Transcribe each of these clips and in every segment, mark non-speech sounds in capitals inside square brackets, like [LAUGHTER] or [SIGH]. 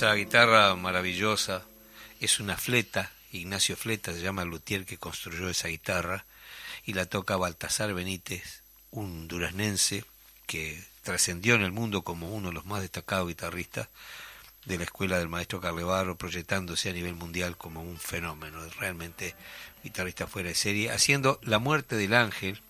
esa guitarra maravillosa es una fleta, Ignacio Fleta se llama el luthier que construyó esa guitarra, y la toca Baltasar Benítez, un duraznense que trascendió en el mundo como uno de los más destacados guitarristas de la escuela del maestro Carlevarro, proyectándose a nivel mundial como un fenómeno, realmente guitarrista fuera de serie, haciendo La muerte del ángel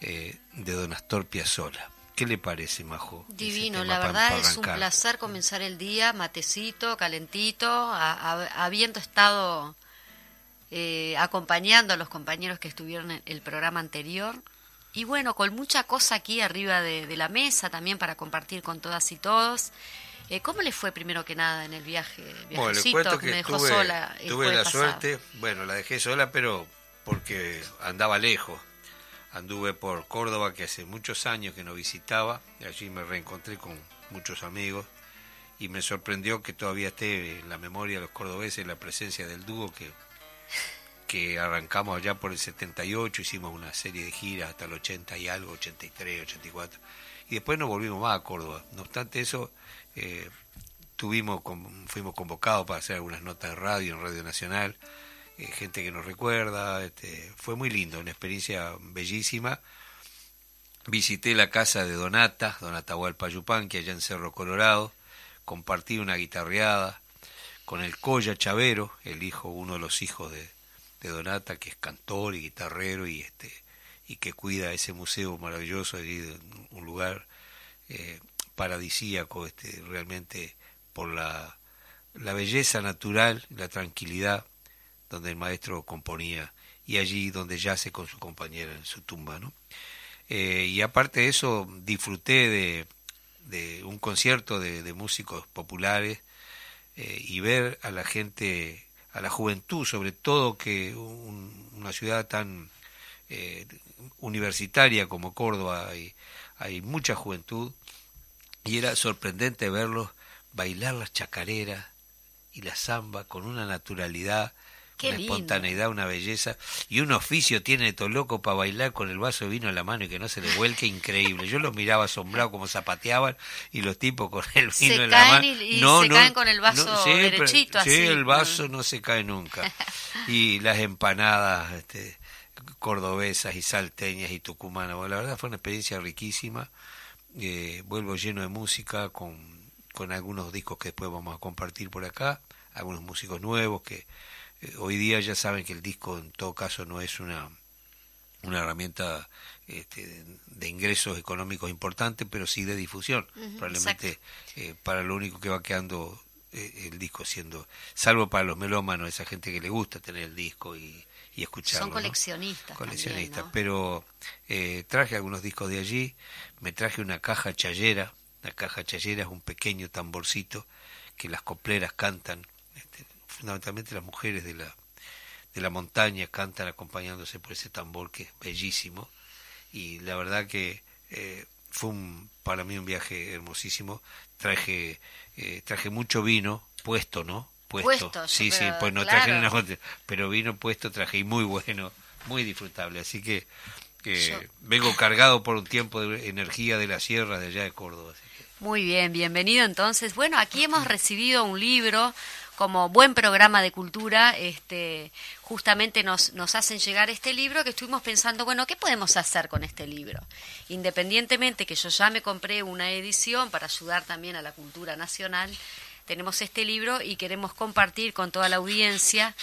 eh, de Don Astor Piazzolla. ¿Qué le parece, Majo? Divino, la verdad es un placer comenzar el día, matecito, calentito, habiendo estado eh, acompañando a los compañeros que estuvieron en el programa anterior. Y bueno, con mucha cosa aquí arriba de, la mesa también para compartir con todas y todos. Eh, ¿Cómo le fue primero que nada en el viaje? Bueno, le cuento que me dejó tuve, sola. Tuve la suerte, bueno, la dejé sola, pero porque andaba lejos Anduve por Córdoba, que hace muchos años que no visitaba, y allí me reencontré con muchos amigos, y me sorprendió que todavía esté en la memoria de los cordobeses la presencia del dúo que, que arrancamos allá por el 78, hicimos una serie de giras hasta el 80 y algo, 83, 84, y después nos volvimos más a Córdoba. No obstante eso, eh, tuvimos, fuimos convocados para hacer algunas notas de radio en Radio Nacional, eh, gente que nos recuerda, este, fue muy lindo, una experiencia bellísima. Visité la casa de Donata, Donata que allá en Cerro Colorado, compartí una guitarreada con el Coya Chavero, el hijo, uno de los hijos de, Donata, que es cantor y guitarrero y este y que cuida ese museo maravilloso allí, un lugar eh, paradisíaco, este, realmente por la, la belleza natural, la tranquilidad donde el maestro componía y allí donde yace con su compañera en su tumba. ¿no? Eh, y aparte de eso, disfruté de, de un concierto de, músicos populares eh, y ver a la gente, a la juventud, sobre todo que una ciudad tan eh, universitaria como Córdoba hay, hay mucha juventud y era sorprendente verlos bailar las chacareras y la samba con una naturalidad una espontaneidad, una belleza y un oficio tiene todo loco para bailar con el vaso de vino en la mano y que no se le vuelque increíble. Yo los miraba asombrado como zapateaban y los tipos con el vino en la mano. Y, no, se caen con el vaso derechito sí, el vaso no se cae nunca. [LAUGHS] Y las empanadas este, cordobesas y salteñas y tucumanas. Bueno, la verdad fue una experiencia riquísima. Eh, vuelvo lleno de música con, con algunos discos que después vamos a compartir por acá, algunos músicos nuevos que hoy día ya saben que el disco en todo caso no es una, una herramienta este, de ingresos económicos importante, pero sí de difusión. Probablemente eh, para lo único que va quedando eh, el disco siendo, salvo para los melómanos, esa gente que le gusta tener el disco y, y escucharlo. Son coleccionistas. Coleccionistas, pero traje algunos discos de allí, me traje una caja chayera, la caja chayera es un pequeño tamborcito que las copleras cantan fundamentalmente las mujeres de la, de la montaña cantan acompañándose por ese tambor que es bellísimo. Y la verdad que eh, fue un, para mí un viaje hermosísimo. Traje eh, traje mucho vino puesto no puesto, sí sí pues no traje una pero vino puesto traje y muy bueno muy disfrutable. Así que vengo cargado por un tiempo de energía de la sierra de allá de Córdoba muy bien bienvenido entonces bueno aquí hemos recibido un libro como buen programa de cultura, este, justamente nos, nos hacen llegar este libro que estuvimos pensando, bueno, ¿qué podemos hacer con este libro? Independientemente que yo ya me compré una edición para ayudar también a la cultura nacional, tenemos este libro y queremos compartir con toda la audiencia,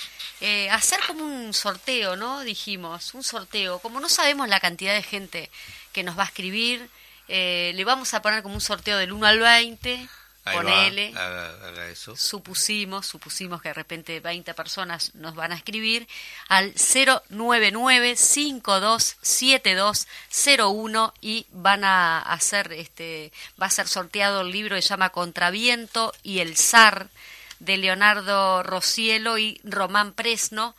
eh, hacer como un sorteo, ¿no? Dijimos, un sorteo, como no sabemos la cantidad de gente que nos va a escribir, eh, le vamos a poner como un sorteo del 1 al 20 ponele, supusimos, supusimos que de repente 20 personas nos van a escribir al 099-527201 y van a hacer, este, va a ser sorteado el libro que se llama Contraviento y el zar de Leonardo Rocielo y Román Presno,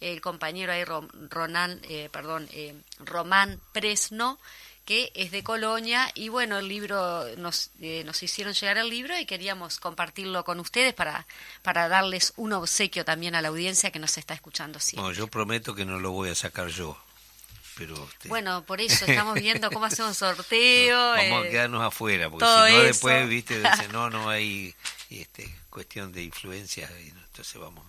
el compañero ahí, Ronan, eh, perdón, eh, Román Presno, que es de Colonia y bueno, el libro nos, eh, nos hicieron llegar el libro y queríamos compartirlo con ustedes para, para darles un obsequio también a la audiencia que nos está escuchando siempre. yo prometo que no lo voy a sacar yo, pero... Este, bueno, por eso [LAUGHS] estamos viendo cómo hacemos sorteo. vamos a eh, quedarnos afuera, porque si no después, viste, [LAUGHS] no, no hay este, cuestión de influencia, y entonces vamos...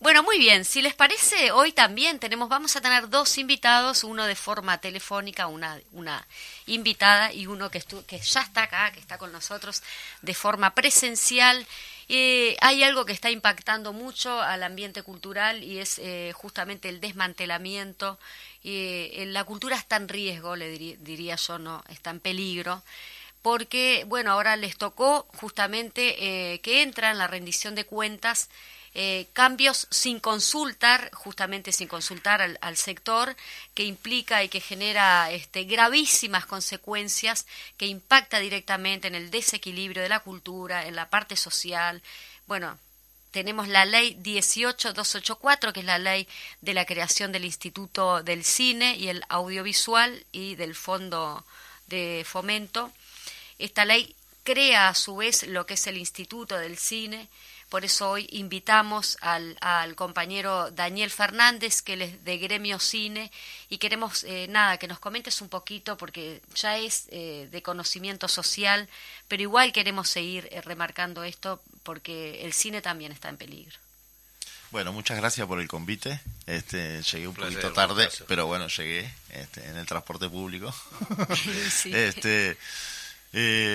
Bueno, muy bien. Si les parece, hoy también tenemos, vamos a tener dos invitados, uno de forma telefónica, una, una invitada y uno que, que ya está acá, que está con nosotros de forma presencial. Eh, hay algo que está impactando mucho al ambiente cultural y es eh, justamente el desmantelamiento. Eh, la cultura está en riesgo, le diría, yo, no, está en peligro porque, bueno, ahora les tocó justamente que entra en la rendición de cuentas eh, cambios sin consultar, justamente sin consultar al, sector, que implica y que genera este, gravísimas consecuencias, que impacta directamente en el desequilibrio de la cultura, en la parte social. Bueno, tenemos la ley 18284, que es la ley de la creación del Instituto del Cine y el Audiovisual y del Fondo de Fomento. Esta ley crea a su vez lo que es el Instituto del Cine, por eso hoy invitamos al, compañero Daniel Fernández, que es de Gremio Cine, y queremos, eh, nada, que nos comentes un poquito, porque ya es eh, de conocimiento social, pero igual queremos seguir eh, remarcando esto, porque el cine también está en peligro. Bueno, muchas gracias por el convite. Este, llegué un, poquito tarde, pero bueno, llegué este, en el transporte público. [LAUGHS] este,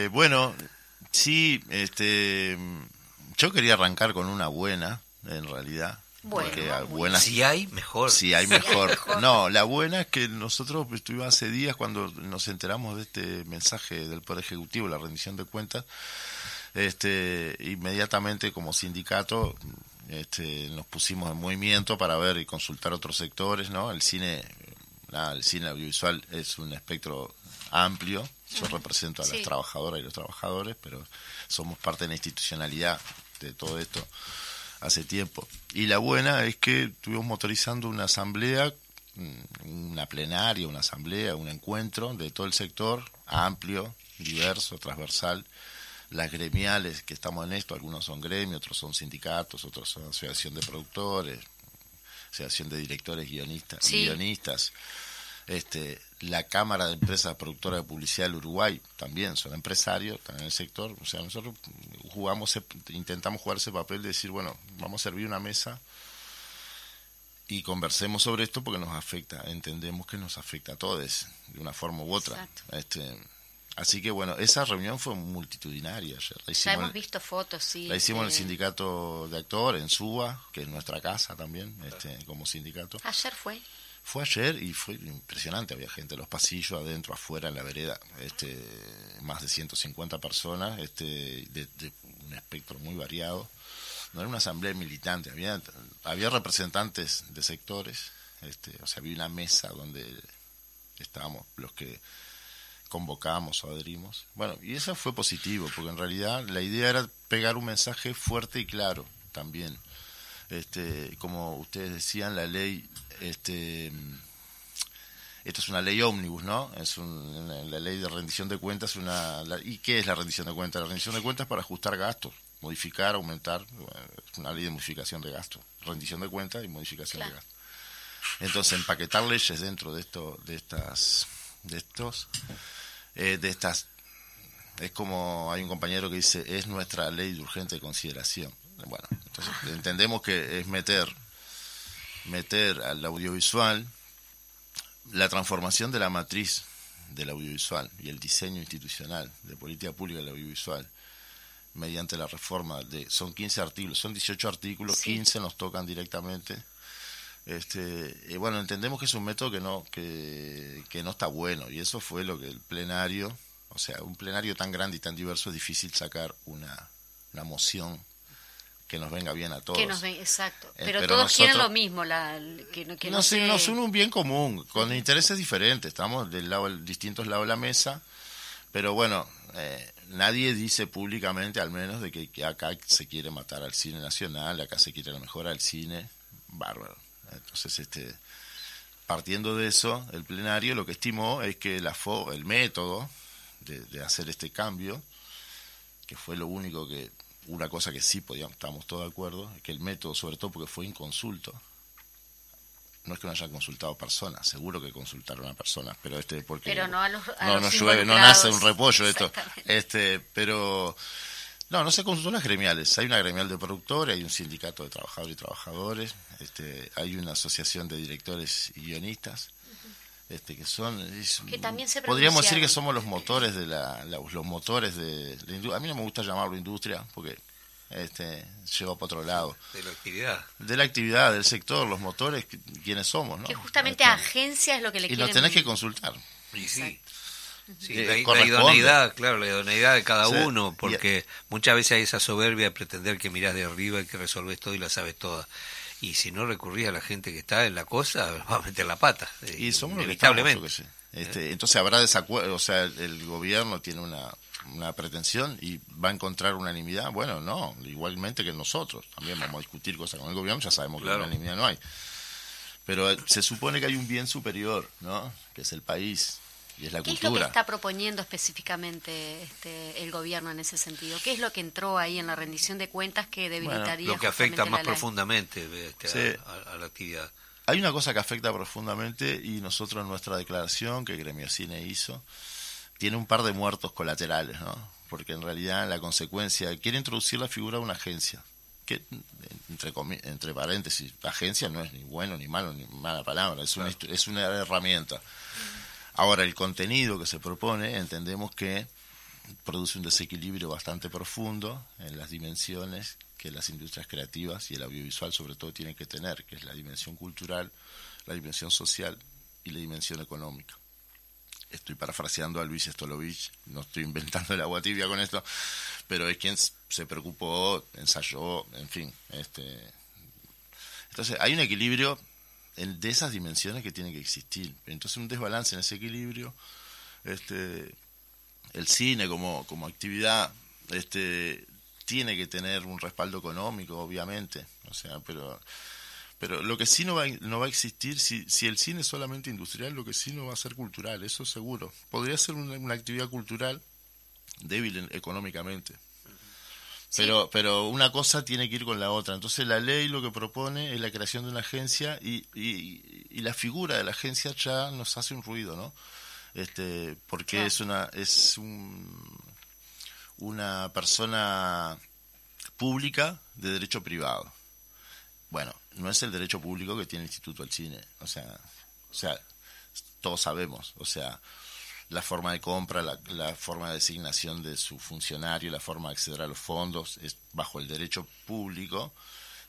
bueno, sí, este, yo quería arrancar con una buena, en realidad. Bueno, si hay, mejor. Si hay, mejor. No, la buena es que nosotros estuvimos hace días cuando nos enteramos de este mensaje del Poder Ejecutivo, la rendición de cuentas, este, inmediatamente como sindicato este, nos pusimos en movimiento para ver y consultar otros sectores, ¿no? El cine, el cine audiovisual es un espectro amplio, yo represento a las trabajadoras y los trabajadores, pero somos parte de la institucionalidad de todo esto hace tiempo. Y la buena es que estuvimos motorizando una asamblea, mm, una plenaria, una asamblea, un encuentro de todo el sector, amplio, diverso, transversal. Las gremiales que estamos en esto, algunos son gremios, otros son sindicatos, otros son asociación de productores, asociación de directores guionistas, guionistas este, la Cámara de Empresas Productoras de Publicidad del Uruguay también son empresarios, están en el sector. O sea, nosotros jugamos, intentamos jugar ese papel de decir, bueno, vamos a servir una mesa y conversemos sobre esto porque nos afecta, entendemos que nos afecta a todos de una forma u otra. Este, así que bueno, esa reunión fue multitudinaria. ya hemos visto fotos, sí. La hicimos en el sindicato de actores, en SUA, que es nuestra casa también, este, como sindicato. Ayer fue. Fue ayer y fue impresionante, había gente en los pasillos, adentro, afuera, en la vereda, este, más de 150 personas, este, de, un espectro muy variado. No era una asamblea militante, había, había representantes de sectores, este, o sea, había una mesa donde estábamos los que convocamos o adherimos. Bueno, y eso fue positivo, porque en realidad la idea era pegar un mensaje fuerte y claro también. Este, como ustedes decían, la ley este, esto es una ley ómnibus, ¿no? Es la ley de rendición de cuentas. Una, ¿Y qué es la rendición de cuentas? La rendición de cuentas es para ajustar gastos, modificar, aumentar. Es una ley de modificación de gastos. Rendición de cuentas y modificación de gastos. Entonces, empaquetar leyes dentro de esto, de estas, de estos, eh, de estas, es como hay un compañero que dice, es nuestra ley de urgente consideración. Bueno, entonces entendemos que es meter meter al audiovisual la transformación de la matriz del audiovisual y el diseño institucional de política pública del audiovisual mediante la reforma de son 15 artículos, son 18 artículos, 15 nos tocan directamente. Este, y bueno, entendemos que es un método que no que, que no está bueno y eso fue lo que el plenario, o sea, un plenario tan grande y tan diverso es difícil sacar una, una moción que nos venga bien a todos. Que nos exacto. Eh, pero, todos quieren lo mismo, la, que, que nos, nos une un bien común, con intereses diferentes. Estamos del lado, distintos lados de la mesa, pero bueno, eh, nadie dice públicamente, al menos, de que, acá se quiere matar al cine nacional, acá se quiere la mejora al cine. Bárbaro. Entonces, este, partiendo de eso, el plenario lo que estimó es que la fo, el método de, de hacer este cambio, que fue lo único que una cosa que sí podíamos, estamos todos de acuerdo, que el método, sobre todo porque fue inconsulto, no es que no hayan consultado personas, seguro que consultaron a personas, pero este porque pero no a los, no, no llueve, no nace un repollo esto, este, pero no, no se consultó las gremiales. Hay una gremial de productores, hay un sindicato de trabajadores y trabajadores, este, hay una asociación de directores y guionistas, este, que son, que también se podríamos decir que somos los motores de la, los motores de la industria. A mí no me gusta llamarlo industria porque este, lleva para otro lado. De la actividad. De la actividad, del sector, los motores, quienes somos, ¿no? Que justamente este, agencia es lo que le y nos tenés que consultar. Y sí. la, idoneidad, claro, la idoneidad de cada uno, porque muchas veces hay esa soberbia de pretender que mirás de arriba y que resolves todo y la sabes toda. Y si no recurrís a la gente que está en la cosa, [LAUGHS] va a meter la pata. Y somos inevitablemente. Este, entonces habrá desacuerdo, o sea, el gobierno tiene una, una pretensión y va a encontrar unanimidad. Bueno, no, igualmente que nosotros. También vamos a discutir cosas con el gobierno, ya sabemos que unanimidad no hay. Pero eh, se supone que hay un bien superior, ¿no? Que es el país y es la cultura. ¿Qué es lo que está proponiendo específicamente este, el gobierno en ese sentido? ¿Qué es lo que entró ahí en la rendición de cuentas que debilitaría lo que afecta más profundamente este, a, la actividad? Hay una cosa que afecta profundamente y nosotros en nuestra declaración que Gremio Cine hizo tiene un par de muertos colaterales, ¿no? Porque en realidad la consecuencia quiere introducir la figura de una agencia, que entre entre paréntesis, agencia no es ni bueno ni malo ni mala palabra, es una es una herramienta. Ahora el contenido que se propone entendemos que produce un desequilibrio bastante profundo en las dimensiones que las industrias creativas y el audiovisual sobre todo tienen que tener, que es la dimensión cultural, la dimensión social y la dimensión económica estoy parafraseando a Luis Stolovich, no estoy inventando el agua tibia con esto, pero es quien se preocupó, ensayó, en fin. Este, entonces, hay un equilibrio de esas dimensiones que tiene que existir. Entonces, un desbalance en ese equilibrio, este, el cine como, como actividad este, tiene que tener un respaldo económico, obviamente, o sea, pero pero lo que sí no va, no va a existir, si, si el cine es solamente industrial, lo que sí no va a ser cultural, eso seguro. Podría ser una, actividad cultural débil económicamente. Pero, pero una cosa tiene que ir con la otra. Entonces la ley lo que propone es la creación de una agencia y, y, la figura de la agencia ya nos hace un ruido, ¿no? Este, porque es una es un, una persona pública de derecho privado. Bueno, no es el derecho público que tiene el Instituto del Cine. O sea, o sea todos sabemos. O sea, la forma de compra, la, forma de designación de su funcionario, la forma de acceder a los fondos, es bajo el derecho público,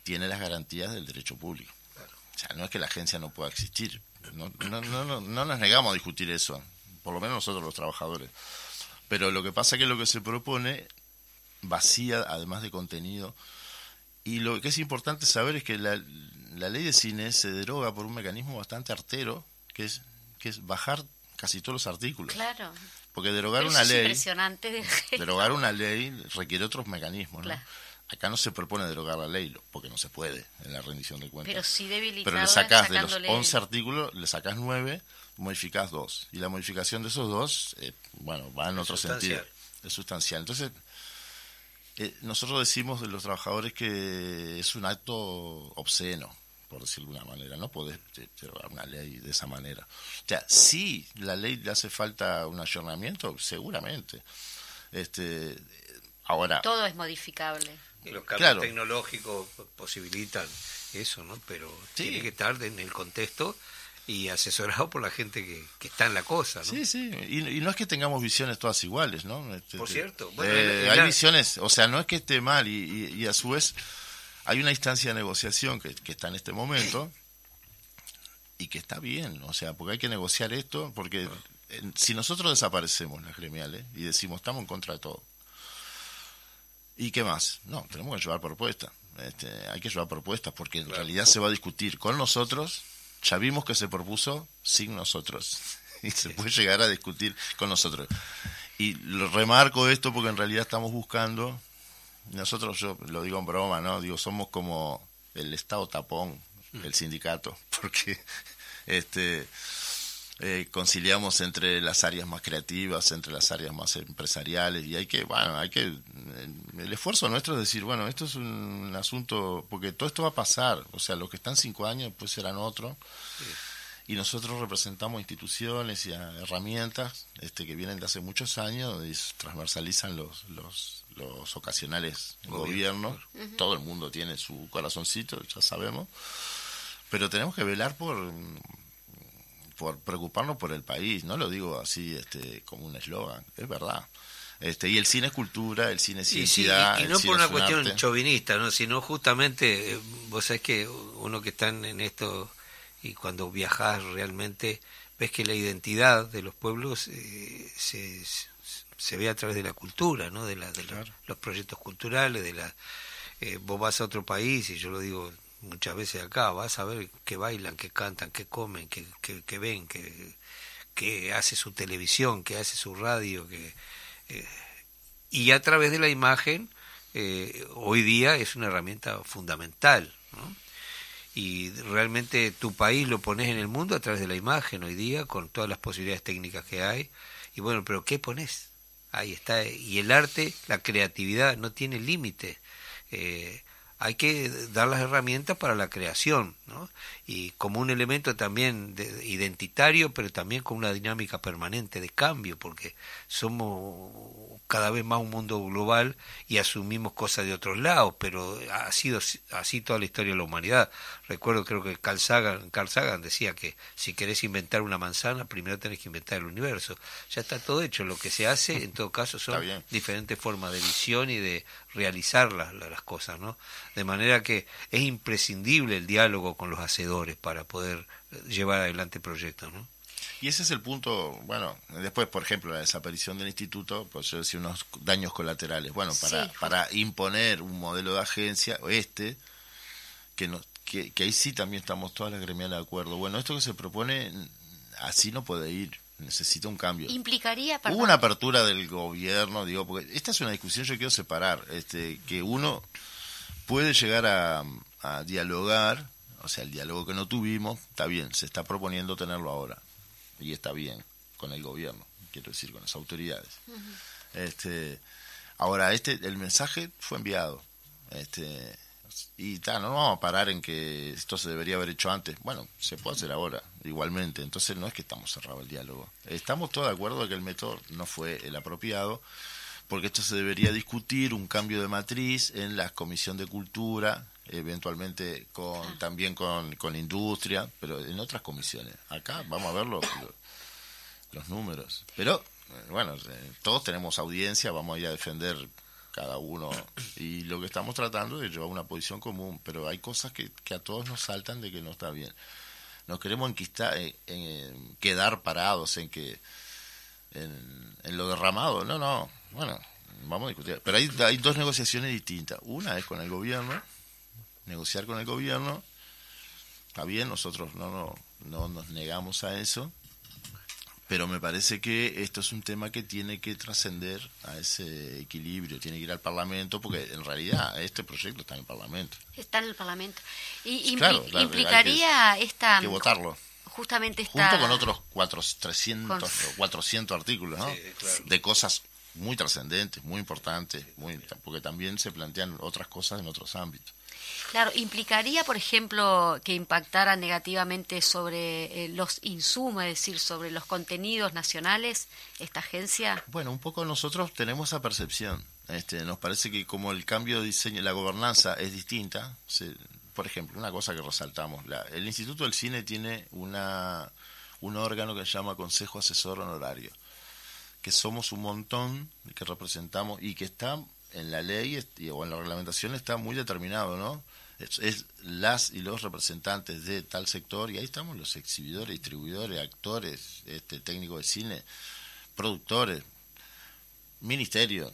tiene las garantías del derecho público. O sea, no es que la agencia no pueda existir. No, no, no, no nos negamos a discutir eso, por lo menos nosotros los trabajadores. Pero lo que pasa es que lo que se propone vacía, además de contenido, y lo que es importante saber es que la, ley de cine se deroga por un mecanismo bastante artero, que es, que es bajar casi todos los artículos. Claro. Porque derogar una ley. Impresionante derogar una ley requiere otros mecanismos, ¿no? Acá no se propone derogar la ley, porque no se puede en la rendición de cuentas. Pero sí Pero le sacás de los 11 artículos, le sacás 9, modificás 2. Y la modificación de esos dos, eh, bueno, va en otro sentido. Es sustancial. Entonces, eh, nosotros decimos de los trabajadores que es un acto obsceno, por decirlo de alguna manera, no podés llevar una ley de esa manera. O sea, si la ley le hace falta un ayornamiento, seguramente. Este, ahora. Todo es modificable. los cambios tecnológicos posibilitan eso, ¿no? Pero tiene que estar en el contexto y asesorado por la gente que, está en la cosa, ¿no? Sí, sí, y, no es que tengamos visiones todas iguales, ¿no? Este, por cierto, eh, hay visiones, o sea, no es que esté mal y, a su vez hay una instancia de negociación que, está en este momento y que está bien, o sea, porque hay que negociar esto, porque si nosotros desaparecemos las gremiales y decimos estamos en contra de todo, ¿y qué más? No, tenemos que llevar propuestas, este, hay que llevar propuestas porque en realidad se va a discutir con nosotros ya vimos que se propuso sin nosotros [LAUGHS] y se puede llegar a discutir con nosotros. Y lo remarco esto porque en realidad estamos buscando, nosotros yo lo digo en broma, ¿no? Digo, somos como el Estado tapón, el sindicato, [LAUGHS] porque este eh, conciliamos entre las áreas más creativas, entre las áreas más empresariales y hay que, bueno, hay que, el esfuerzo nuestro es decir, bueno, esto es un, asunto, porque todo esto va a pasar, o sea, los que están cinco años pues serán otros. Y nosotros representamos instituciones y herramientas este, que vienen de hace muchos años y transversalizan los, los, los ocasionales gobiernos. Todo el mundo tiene su corazoncito, ya sabemos. Pero tenemos que velar por por preocuparnos por el país, no lo digo así este, como un eslogan, es verdad. Este, y el cine es cultura, el cine es ciencia. Y, no por una cuestión chauvinista, ¿no? sino justamente, eh, vos sabés que uno que está en esto y cuando viajas realmente ves que la identidad de los pueblos eh, se, se, ve a través de la cultura, ¿no? de, la, de los proyectos culturales, de la... Eh, vos vas a otro país y yo lo digo muchas veces acá, vas a ver que bailan, que cantan, que comen, que, que, ven, que, que hace su televisión, que hace su radio, que eh, y a través de la imagen eh, hoy día es una herramienta fundamental, Y realmente tu país lo pones en el mundo a través de la imagen hoy día, con todas las posibilidades técnicas que hay. Y bueno, pero ¿qué pones? Ahí está. Y el arte, la creatividad no tiene límite. Eh, hay que dar las herramientas para la creación, ¿no? Y como un elemento también de, identitario, pero también con una dinámica permanente de cambio, porque somos cada vez más un mundo global y asumimos cosas de otros lados, pero ha sido así toda la historia de la humanidad. Recuerdo, creo que Carl Sagan, Carl Sagan decía que si querés inventar una manzana, primero tenés que inventar el universo. Ya está todo hecho. Lo que se hace, en todo caso, son diferentes formas de visión y de realizar las, las cosas, ¿no? De manera que es imprescindible el diálogo con los hacedores para poder llevar adelante proyectos, ¿no? Y ese es el punto, bueno, después, por ejemplo, la desaparición del instituto, pues yo decía unos daños colaterales. Bueno, para, para imponer un modelo de agencia, este, que, no, que, ahí sí también estamos todas las gremiales de acuerdo. Bueno, esto que se propone, así no puede ir necesita un cambio. Implicaría Hubo una apertura del gobierno, digo, porque esta es una discusión yo quiero separar, este que uno puede llegar a, a dialogar, o sea, el diálogo que no tuvimos, está bien, se está proponiendo tenerlo ahora y está bien con el gobierno, quiero decir, con las autoridades. Este, ahora, este, el mensaje fue enviado, este, y ta, no vamos a parar en que esto se debería haber hecho antes. Bueno, se puede hacer ahora, igualmente. Entonces no es que estamos cerrados el diálogo. Estamos todos de acuerdo de que el método no fue el apropiado, porque esto se debería discutir, un cambio de matriz en la Comisión de Cultura, eventualmente con también con, con industria, pero en otras comisiones. Acá vamos a ver los, los, números. Pero, eh, bueno, eh, todos tenemos audiencia, vamos a ir a defender cada uno y lo que estamos tratando es llevar una posición común, pero hay cosas que, que a todos nos saltan de que no está bien. Nos queremos enquistar, en, en quedar parados en que en, lo derramado, no, no, bueno, vamos a discutir. Pero hay, hay dos negociaciones distintas. Una es con el gobierno, negociar con el gobierno, está bien, nosotros no, no, no nos negamos a eso, pero me parece que esto es un tema que tiene que trascender a ese equilibrio, tiene que ir al Parlamento, porque en realidad este proyecto está en el Parlamento. Está en el Parlamento. Y implicaría esta... Que votarlo. Justamente esta... Junto con otros cuatro, 300 400 artículos, ¿no? De cosas muy trascendentes, muy importantes, muy, porque también se plantean otras cosas en otros ámbitos. Claro, ¿implicaría, por ejemplo, que impactara negativamente sobre eh, los insumos, es decir, sobre los contenidos nacionales esta agencia? Bueno, un poco nosotros tenemos esa percepción. Este, nos parece que como el cambio de diseño, la gobernanza es distinta, por ejemplo, una cosa que resaltamos, la, el Instituto del Cine tiene una, un órgano que se llama Consejo Asesor Honorario, que somos un montón que representamos y que está en la ley o en la reglamentación está muy determinado, ¿no? Es, las y los representantes de tal sector y ahí estamos los exhibidores, distribuidores, actores, este, técnicos de cine, productores, ministerio,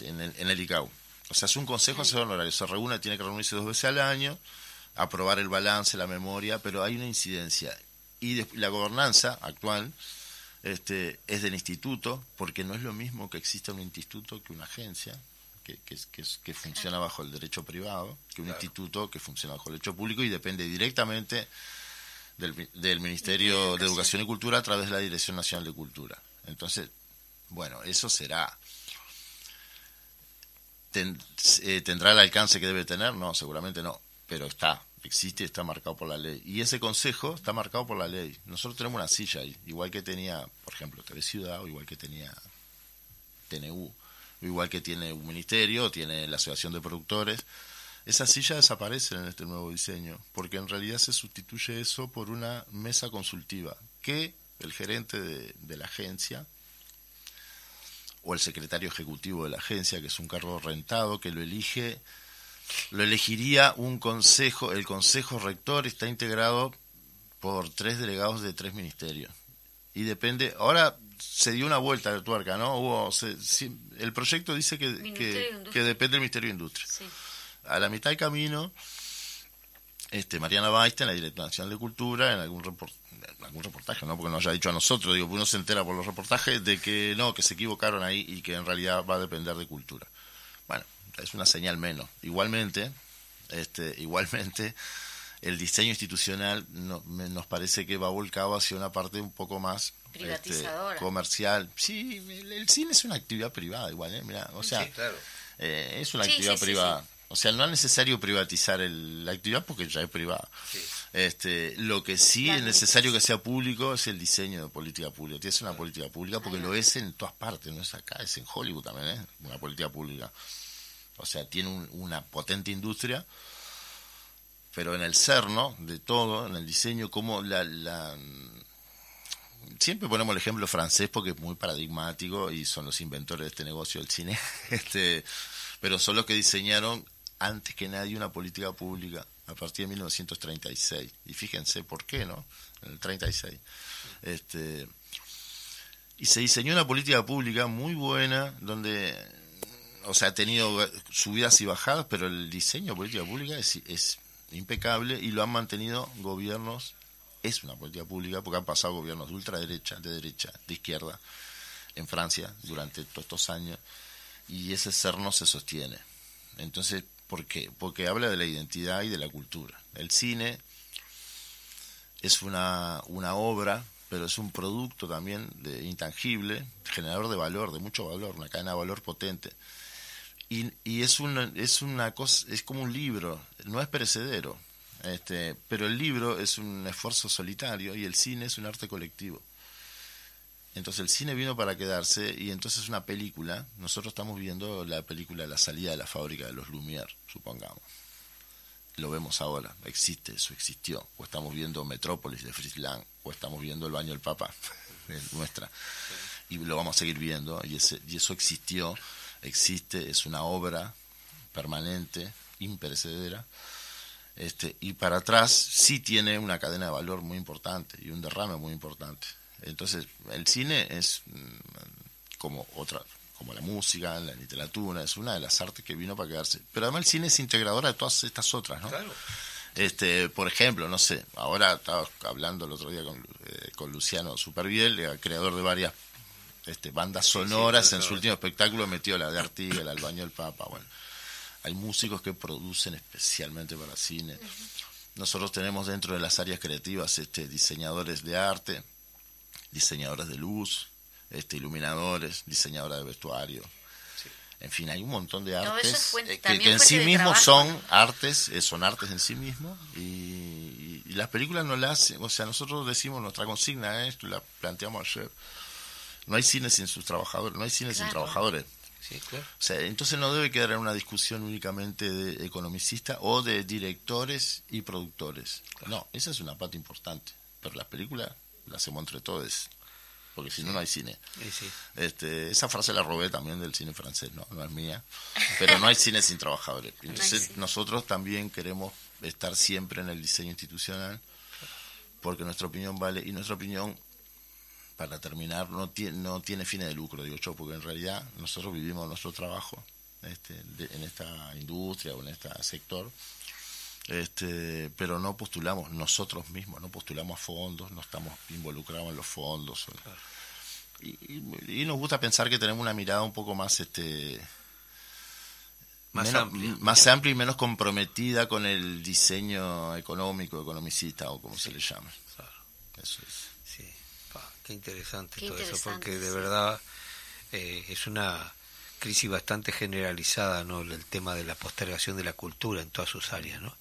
en el, en el ICAO. O sea, es un consejo asesor honorario, se reúne, tiene que reunirse dos veces al año, aprobar el balance, la memoria, pero hay una incidencia. Y la gobernanza actual este, es del instituto, porque no es lo mismo que exista un instituto que una agencia, que, que, que, funciona bajo el derecho privado, que un instituto que funciona bajo el derecho público y depende directamente del, Ministerio de Educación y Cultura a través de la Dirección Nacional de Cultura. Entonces, bueno, eso será. Eh, ¿Tendrá el alcance que debe tener? No, seguramente no, pero está, existe y está marcado por la ley. Y ese consejo está marcado por la ley. Nosotros tenemos una silla ahí, igual que tenía, por ejemplo, TV Ciudad, o igual que tenía TNU, igual que tiene un ministerio, tiene la Asociación de Productores. Esas sillas desaparecen en este nuevo diseño, porque en realidad se sustituye eso por una mesa consultiva, que el gerente de, la agencia o el secretario ejecutivo de la agencia, que es un cargo rentado, que lo elige, lo elegiría un consejo, el consejo rector está integrado por tres delegados de tres ministerios. Y depende, ahora se dio una vuelta de tuerca, ¿no? Hubo, el proyecto dice que, que, depende del Ministerio de Industria. A la mitad del camino, este, Mariana Baista, en la Dirección Nacional de Cultura, en algún, algún reportaje, no porque nos haya dicho a nosotros, digo, uno se entera por los reportajes de que no, que se equivocaron ahí y que en realidad va a depender de cultura. Bueno, es una señal menos. Igualmente, este, igualmente, el diseño institucional nos parece que va volcado hacia una parte un poco más este, comercial. Sí, el, cine es una actividad privada igual, ¿eh? o sea, eh, es una actividad privada. O sea, no es necesario privatizar la actividad porque ya es privada. Este, lo que sí es necesario que sea público es el diseño de política pública. Tiene que ser una política pública porque lo es en todas partes, no es acá, es en Hollywood también, ¿eh? una política pública. O sea, tiene una potente industria pero en el cerno de todo, en el diseño, como la, la, siempre ponemos el ejemplo francés porque es muy paradigmático y son los inventores de este negocio del cine, [LAUGHS] este, pero son los que diseñaron antes que nadie una política pública a partir de 1936. Y fíjense por qué, ¿no? En el 36. Este, y se diseñó una política pública muy buena donde, o sea, ha tenido subidas y bajadas, pero el diseño de política pública es, es impecable y lo han mantenido gobiernos, es una política pública porque han pasado gobiernos de ultraderecha, de derecha, de izquierda en Francia durante todos estos años y ese ser no se sostiene. Entonces, ¿por qué? Porque habla de la identidad y de la cultura. El cine es una, una obra, pero es un producto también de intangible, generador de valor, de mucho valor, una cadena de valor potente y, es una es una cosa es como un libro no es perecedero este pero el libro es un esfuerzo solitario y el cine es un arte colectivo. Entonces el cine vino para quedarse y entonces una película. Nosotros estamos viendo la película la salida de la fábrica de los Lumière supongamos. Lo vemos ahora. Existe eso existió. O estamos viendo Metrópolis de Fritz Lang o estamos viendo el baño del Papa [LAUGHS] nuestra. Y lo vamos a seguir viendo y ese y eso existió existe, es una obra permanente, imperecedera, este, y para atrás sí tiene una cadena de valor muy importante y un derrame muy importante. Entonces, el cine es mm, como otra, como la música, la literatura, es una de las artes que vino para quedarse. Pero además el cine es integradora de todas estas otras, ¿no? Este, por ejemplo, no sé, ahora estaba hablando el otro día con, eh, con Luciano Superviel, el creador de varias este, bandas sonoras. en su último espectáculo metió la de Artigas, el baño del Papa. Bueno, hay músicos que producen especialmente para cine. Nosotros tenemos dentro de las áreas creativas este, diseñadores de arte, diseñadores de luz, este, iluminadores, diseñadores de vestuario. En fin, hay un montón de artes eh, que, en sí mismos son artes, eh, son artes en sí mismos y, las películas no las hacen, o sea, nosotros decimos nuestra consigna, esto la planteamos ayer, no hay cine sin sus trabajadores, no hay cine sin trabajadores. O sea, entonces no debe quedar en una discusión únicamente de economicistas o de directores y productores. No, esa es una parte importante. Pero las películas las hacemos entre todos. Porque si no, no hay cine. Este, esa frase la robé también del cine francés, no, no es mía. Pero no hay cine sin trabajadores. Entonces nosotros también queremos estar siempre en el diseño institucional porque nuestra opinión vale y nuestra opinión para terminar, no tiene, no tiene fines de lucro, digo yo, porque en realidad nosotros vivimos nuestro trabajo este, en esta industria o en este sector, este, pero no postulamos nosotros mismos, no postulamos a fondos, no estamos involucrados en los fondos. Y, y, nos gusta pensar que tenemos una mirada un poco más este más, amplia. más amplia y menos comprometida con el diseño económico, economicista o como se le llame. Eso es. Qué interesante todo eso, porque de verdad eh, es una crisis bastante generalizada, ¿no? El tema de la postergación de la cultura en todas sus áreas, ¿no?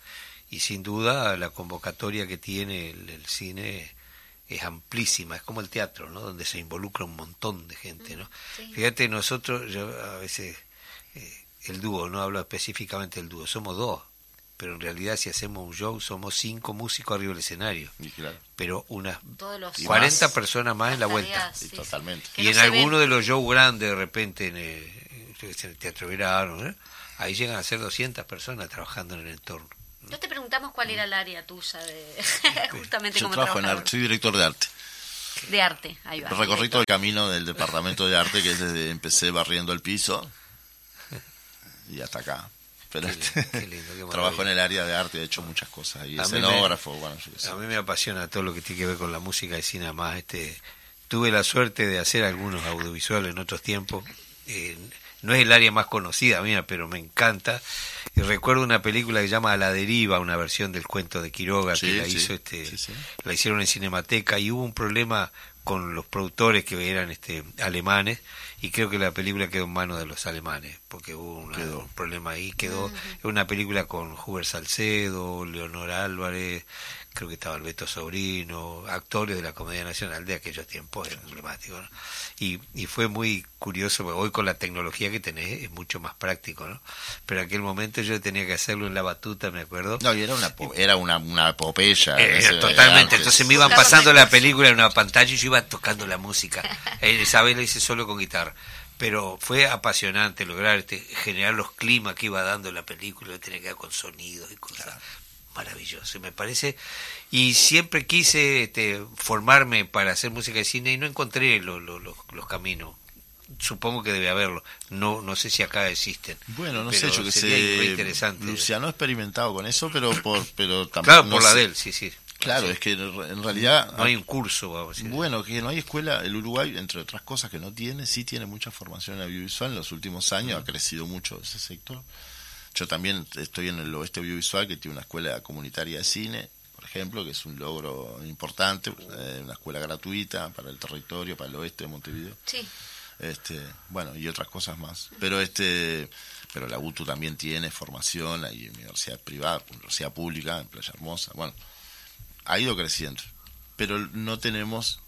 Y sin duda la convocatoria que tiene el, cine es amplísima, es como el teatro, ¿no? Donde se involucra un montón de gente, ¿no? Fíjate, nosotros, yo a veces, eh, el dúo, no hablo específicamente del dúo, somos dos, pero en realidad si hacemos un show somos cinco músicos arriba del escenario. Pero unas 40 personas más en la vuelta. totalmente. Y en alguno de los shows grandes, de repente, en el, Teatro Verano, ¿eh? ahí llegan a ser 200 personas trabajando en el entorno. No te preguntamos cuál era el área tuya, de, [LAUGHS] justamente Yo trabajo en arte, soy director de arte. De arte, ahí va. Recorrí todo el camino del departamento de arte, que es desde empecé barriendo el piso y hasta acá. Pero [LAUGHS] trabajo en el área de arte, he hecho muchas cosas. Y escenógrafo, bueno, A mí me apasiona todo lo que tiene que ver con la música y cine más. Este, tuve la suerte de hacer algunos audiovisuales en otros tiempos. Eh, no es el área más conocida mía, pero me encanta. Y recuerdo una película que se llama A la deriva, una versión del cuento de Quiroga que la hizo este, la hicieron en Cinemateca y hubo un problema con los productores que eran este alemanes y creo que la película quedó en manos de los alemanes, porque hubo un problema ahí, quedó, es una película con Hubert Salcedo, Leonor Álvarez, creo que estaba Alberto Sobrino, actores de la Comedia Nacional de aquellos tiempos, era emblemático, y, y fue muy curioso, porque hoy con la tecnología que tenés es mucho más práctico, ¿no? Pero en aquel momento yo tenía que hacerlo en la batuta, me acuerdo. No, y era una, era una, una epopeya. Eh, totalmente, entonces me iban pasando la película en una pantalla y yo iba tocando la música. [LAUGHS] Eh, Isabel lo hice solo con guitarra pero fue apasionante lograr este, generar los climas que iba dando la película, tenía que ver con sonidos y cosas maravilloso, me parece. Y siempre quise este, formarme para hacer música de cine y no encontré los caminos. Supongo que debe haberlo. No no sé si acá existen. Bueno, no sé, yo que sé. interesante. Luciano ha experimentado con eso, pero por pero Claro, por la de él, sí, sí. Claro, es que en realidad... No hay un curso, vamos a decir. Bueno, que no hay escuela. El Uruguay, entre otras cosas que no tiene, sí tiene mucha formación en audiovisual. En los últimos años ha crecido mucho ese sector. Yo también estoy en el oeste audiovisual, que tiene una escuela comunitaria de cine, por ejemplo, que es un logro importante, eh, una escuela gratuita para el territorio, para el oeste de Montevideo. Sí. Este, bueno, y otras cosas más. Pero este pero la UTU también tiene formación, hay universidad privada, universidad pública en Playa Hermosa. Bueno, ha ido creciendo, pero no tenemos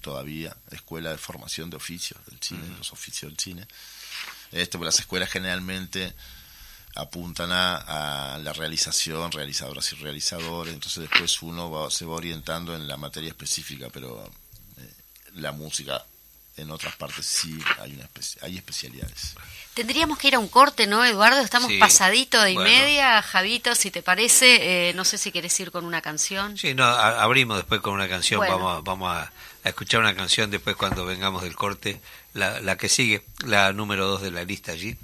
todavía escuela de formación de oficios del cine, los oficios del cine. Este, pues las escuelas generalmente apuntan a, la realización, realizadoras y realizadores, entonces después uno se va orientando en la materia específica, pero eh, la música en otras partes sí hay, una hay especialidades. Tendríamos que ir a un corte, ¿no, Eduardo? Estamos pasadito de y media. Javito, si te parece, eh, no sé si quieres ir con una canción. Sí, no, abrimos después con una canción. Vamos, vamos a, escuchar una canción después cuando vengamos del corte. La, la que sigue, la número dos de la lista allí.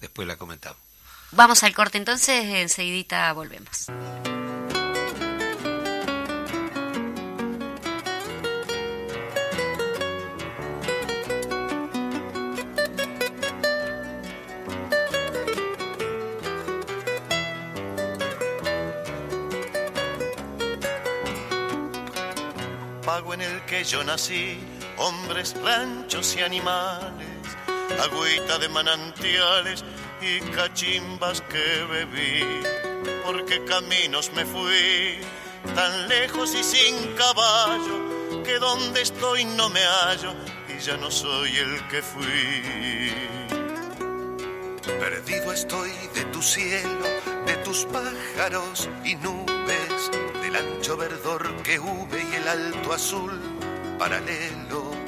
Después la comentamos. Vamos al corte entonces, enseguidita volvemos. Pago en el que yo nací, hombres, ranchos y animales, agüita de manantiales y cachimbas que bebí, porque caminos me fui tan lejos y sin caballo, que donde estoy no me hallo y ya no soy el que fui. Perdido estoy de tu cielo, de tus pájaros y nubes, del ancho verdor que hube y el alto azul paralelo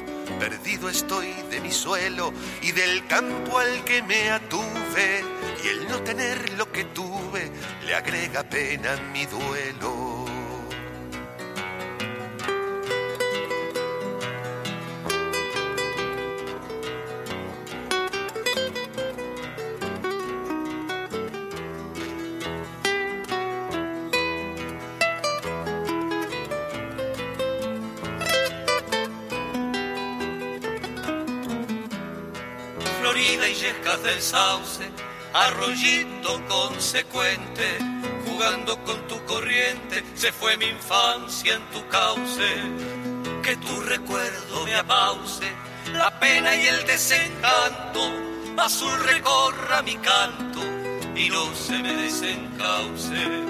Perdido estoy de mi suelo y del campo al que me atuve. Y el no tener lo que tuve le agrega pena a mi duelo. Del sauce, arroyito consecuente, jugando con tu corriente, se fue mi infancia en tu cauce, que tu recuerdo me apause, la pena y el desencanto, azul recorra mi canto y no se me desencauce.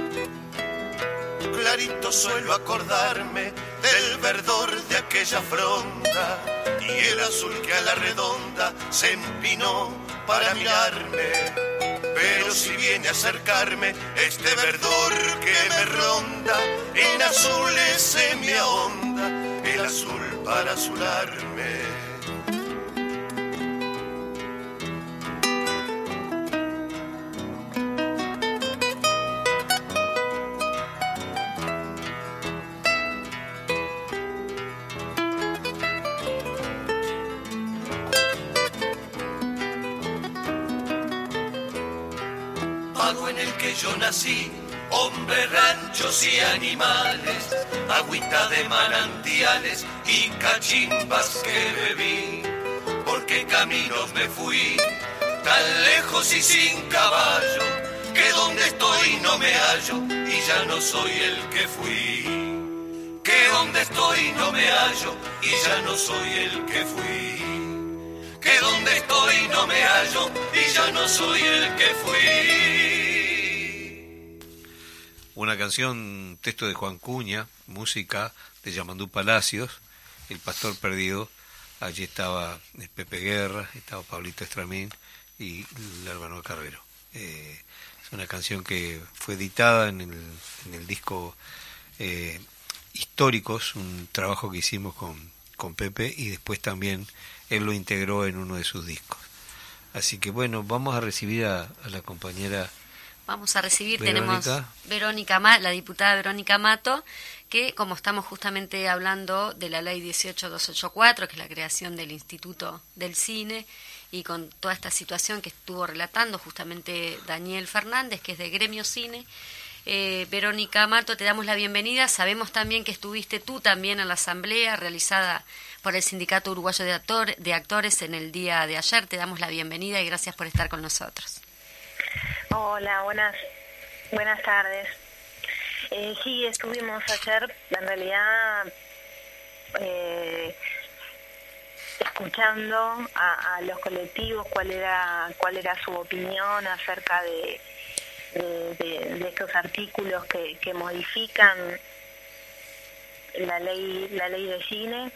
Clarito suelo acordarme del verdor de aquella fronda y el azul que a la redonda se empinó para mirarme. Pero si viene a acercarme este verdor que me ronda, en azules se me ahonda el azul para azularme. Yo nací, hombre, ranchos y animales, agüita de manantiales y cachimbas que bebí. Porque caminos me fui, tan lejos y sin caballo, que donde estoy no me hallo y ya no soy el que fui. Que donde estoy no me hallo y ya no soy el que fui. Que donde estoy no me hallo y ya no soy el que fui. Una canción, texto de Juan Cuña, música de Yamandú Palacios, El Pastor Perdido. Allí estaba Pepe Guerra, estaba Pablito Estramín y el hermano Carrero. Eh, es una canción que fue editada en el, en el disco eh, Históricos, un trabajo que hicimos con, con Pepe y después también él lo integró en uno de sus discos. Así que bueno, vamos a recibir a la compañera Vamos a recibir, tenemos Verónica, la diputada Verónica Mato, que como estamos justamente hablando de la ley 18284, que es la creación del Instituto del Cine, y con toda esta situación que estuvo relatando justamente Daniel Fernández, que es de Gremio Cine, eh, Verónica Mato, te damos la bienvenida. Sabemos también que estuviste tú también en la asamblea realizada por el Sindicato Uruguayo de, de Actores en el día de ayer. Te damos la bienvenida y gracias por estar con nosotros. Hola, buenas, buenas tardes. Eh, sí, estuvimos ayer, en realidad, eh, escuchando a, los colectivos cuál era cuál era su opinión acerca de, estos artículos que, que modifican la ley la ley de cine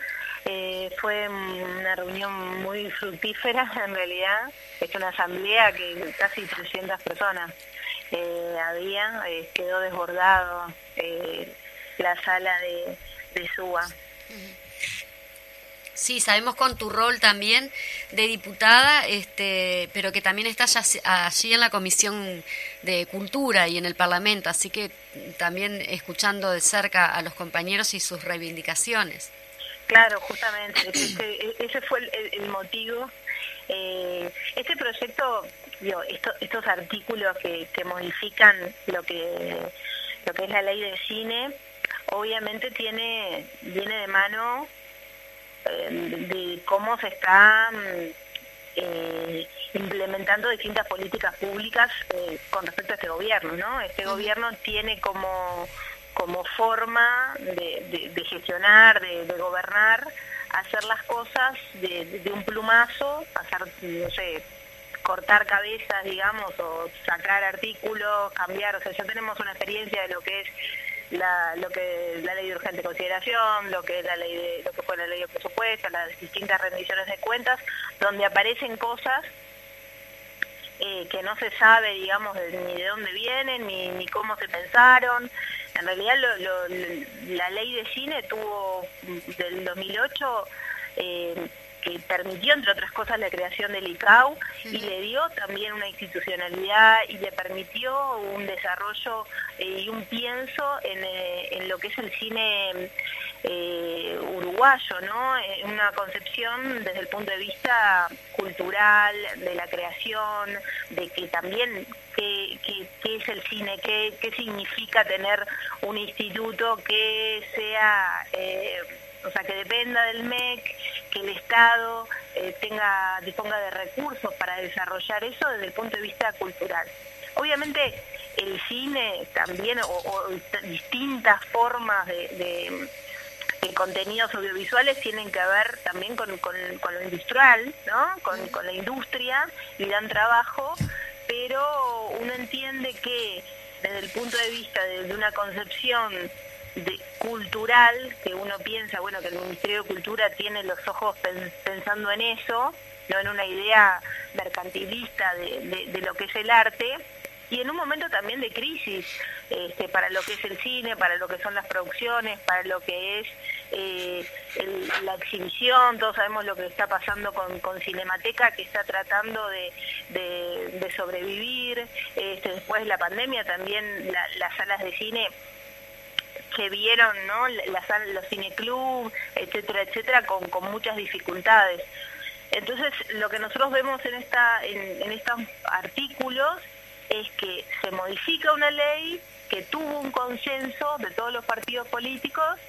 eh, fue una reunión muy fructífera [LAUGHS] en realidad, es una asamblea que casi 300 personas eh, había, eh, quedó desbordado eh, la sala de, de SUA. Sí, sabemos con tu rol también de diputada, este, pero que también estás allí en la Comisión de Cultura y en el Parlamento, así que también escuchando de cerca a los compañeros y sus reivindicaciones. Claro, justamente, ese, fue el, motivo. Eh, este proyecto, digo, estos artículos que, modifican lo que, lo que es la ley de cine, obviamente tiene viene de mano eh, de cómo se están eh, implementando distintas políticas públicas con respecto a este gobierno, ¿no? Este gobierno tiene como como forma de, gestionar, de, gobernar, hacer las cosas de, un plumazo, hacer, no sé, cortar cabezas, digamos, o sacar artículos, cambiar, o sea, ya tenemos una experiencia de lo que es la, lo que la ley de urgente consideración, lo que es la ley de, lo que fue la ley de presupuesto, las distintas rendiciones de cuentas, donde aparecen cosas eh, que no se sabe, digamos, ni de dónde vienen, ni, ni cómo se pensaron, en realidad la ley de cine tuvo del 2008 eh, que permitió, entre otras cosas, la creación del ICAO y le dio también una institucionalidad y le permitió un desarrollo eh, y un pienso en, eh, en, lo que es el cine eh, uruguayo, ¿no? Una concepción desde el punto de vista cultural, de la creación, de que también qué, qué, es el cine, qué, significa tener un instituto que sea... Eh, o sea, que dependa del MEC, que el Estado eh, tenga disponga de recursos para desarrollar eso desde el punto de vista cultural. Obviamente el cine también, o, distintas formas de, contenidos audiovisuales tienen que ver también con, lo industrial, ¿no? Con, la industria y dan trabajo, pero uno entiende que desde el punto de vista de una concepción cultural, que uno piensa, bueno, que el Ministerio de Cultura tiene los ojos pensando en eso, no en una idea mercantilista de, lo que es el arte, y en un momento también de crisis este, para lo que es el cine, para lo que son las producciones, para lo que es eh, la exhibición, todos sabemos lo que está pasando con, con Cinemateca, que está tratando de, de, sobrevivir, este, después de la pandemia también las salas de cine que vieron ¿no? Los cineclubs, etcétera, etcétera, con, con muchas dificultades. Entonces, lo que nosotros vemos en, esta, en, estos artículos es que se modifica una ley que tuvo un consenso de todos los partidos políticos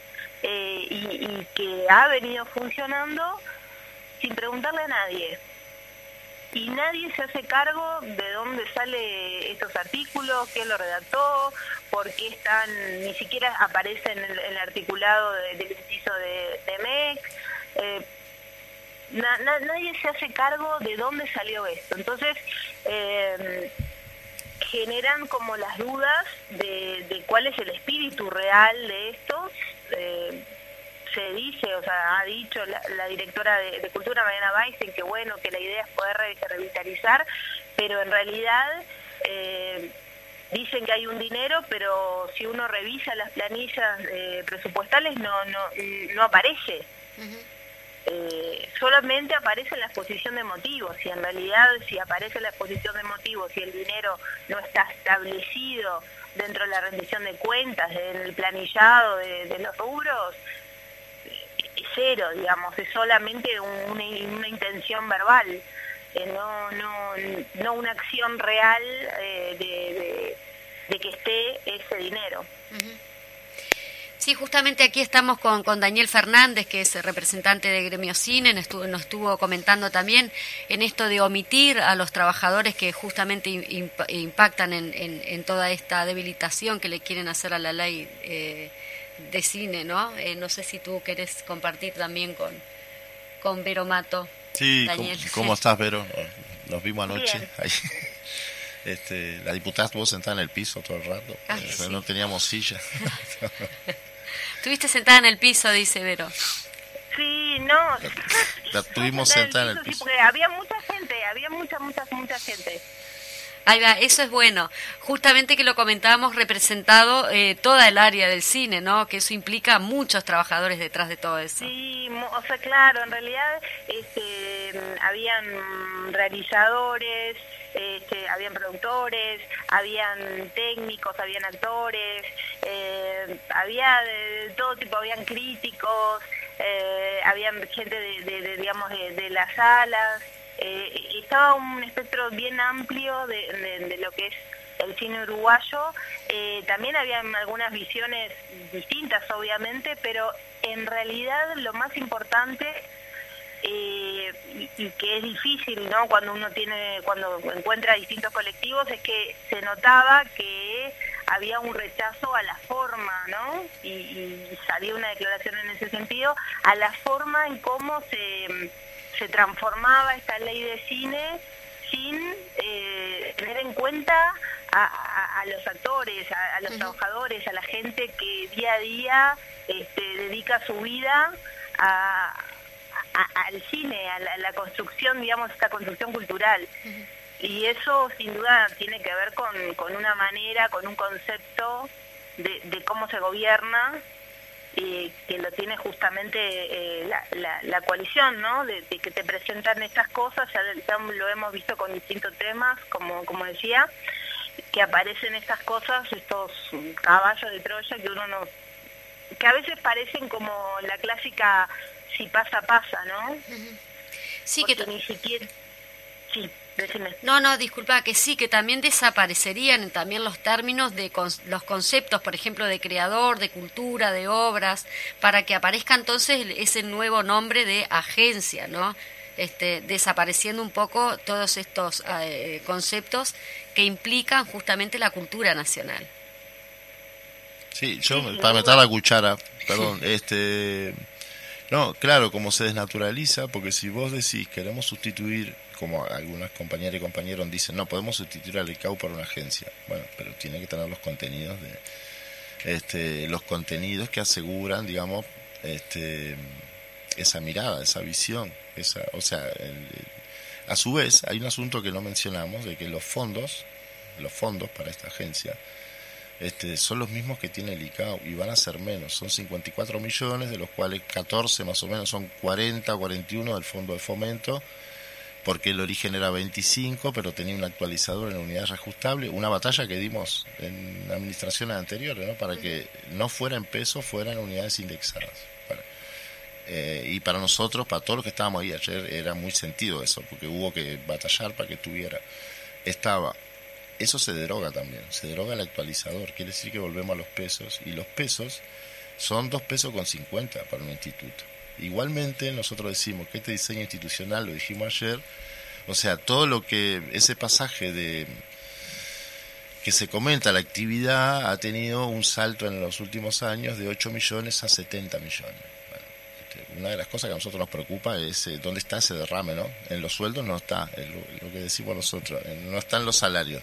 eh, y, que ha venido funcionando sin preguntarle a nadie y nadie se hace cargo de dónde sale estos artículos, quién lo redactó, por qué están, ni siquiera aparece en el, articulado del inciso de, de MEC. Eh, nadie se hace cargo de dónde salió esto. Entonces, eh, generan como las dudas de, de, cuál es el espíritu real de esto. Eh, se dice, o sea, ha dicho la, directora de, Cultura, Mariana Weisen, que bueno, que la idea es poder revitalizar, pero en realidad eh, dicen que hay un dinero, pero si uno revisa las planillas eh, presupuestales no, no, no aparece. Eh, solamente aparece en la exposición de motivos y en realidad si aparece en la exposición de motivos y el dinero no está establecido dentro de la rendición de cuentas, en el planillado de, los rubros, cero, digamos, es solamente una, intención verbal, eh, no, no, no una acción real eh, de, que esté ese dinero. Sí, justamente aquí estamos con, con, Daniel Fernández, que es representante de Gremio Cine, nos estuvo, nos estuvo comentando también en esto de omitir a los trabajadores que justamente impactan en, en, toda esta debilitación que le quieren hacer a la ley. Eh, de cine, ¿no? Eh, no sé si tú quieres compartir también con, con Vero Mato. Sí, ¿cómo, estás, Vero? Nos vimos anoche. [LAUGHS] Este, la diputada estuvo sentada en el piso todo el rato, eh, no teníamos silla. [LAUGHS] Estuviste sentada en el piso, dice Vero. Sí, no. La, tuvimos sentada en el piso. había mucha gente, había mucha, mucha, mucha gente. Ahí va, eso es bueno. Justamente que lo comentábamos representado eh, toda el área del cine, ¿no? Que eso implica muchos trabajadores detrás de todo eso. Sí, o sea, claro, en realidad este, habían realizadores, este, habían productores, habían técnicos, habían actores, eh, había de, todo tipo, habían críticos, eh, habían gente de, digamos, de las salas eh, estaba un espectro bien amplio de, lo que es el cine uruguayo. Eh, también había algunas visiones distintas, obviamente, pero en realidad lo más importante eh, y, que es difícil, ¿no? Cuando uno tiene, cuando encuentra distintos colectivos, es que se notaba que había un rechazo a la forma, ¿no? Y, y salió una declaración en ese sentido, a la forma en cómo se se transformaba esta ley de cine sin eh, tener en cuenta a, los actores, a, los trabajadores, a la gente que día a día este, dedica su vida al cine, a la, construcción, digamos, esta construcción cultural. Y eso sin duda tiene que ver con, con una manera, con un concepto de, de cómo se gobierna que lo tiene justamente eh, la, coalición, ¿no? De, que te presentan estas cosas, ya, lo hemos visto con distintos temas, como, como decía, que aparecen estas cosas, estos caballos de Troya que uno no... que a veces parecen como la clásica si pasa, pasa, ¿no? Sí, que ni siquiera... Sí, decime. No, no, disculpa, que sí, que también desaparecerían también los términos de los conceptos, por ejemplo, de creador, de cultura, de obras, para que aparezca entonces ese nuevo nombre de agencia, ¿no? Este, desapareciendo un poco todos estos eh, conceptos que implican justamente la cultura nacional. Sí, yo para meter la cuchara, perdón, [LAUGHS] este no, claro, como se desnaturaliza, porque si vos decís queremos sustituir, como algunas compañeras y compañeros dicen, no, podemos sustituir al ICAO por una agencia. Bueno, pero tiene que tener los contenidos de este, los contenidos que aseguran, digamos, este, esa mirada, esa visión, esa, o sea, a su vez hay un asunto que no mencionamos de que los fondos, los fondos para esta agencia este, son los mismos que tiene el ICAO y van a ser menos. Son 54 millones, de los cuales 14 más o menos son 40 o 41 del fondo de fomento, porque el origen era 25, pero tenía un actualizador en unidades reajustables. Una batalla que dimos en administraciones anteriores, ¿no? para que no fuera en pesos, fueran unidades indexadas. Eh, y para nosotros, para todos los que estábamos ahí ayer, era muy sentido eso, porque hubo que batallar para que tuviera. Estaba eso se deroga también, se deroga el actualizador, quiere decir que volvemos a los pesos y los pesos son dos pesos con 50 para un instituto. Igualmente nosotros decimos que este diseño institucional, lo dijimos ayer, o sea, todo lo que ese pasaje de que se comenta la actividad ha tenido un salto en los últimos años de 8 millones a 70 millones una de las cosas que a nosotros nos preocupa es eh, dónde está ese derrame, ¿no? En los sueldos no está, lo, que decimos nosotros, no están los salarios,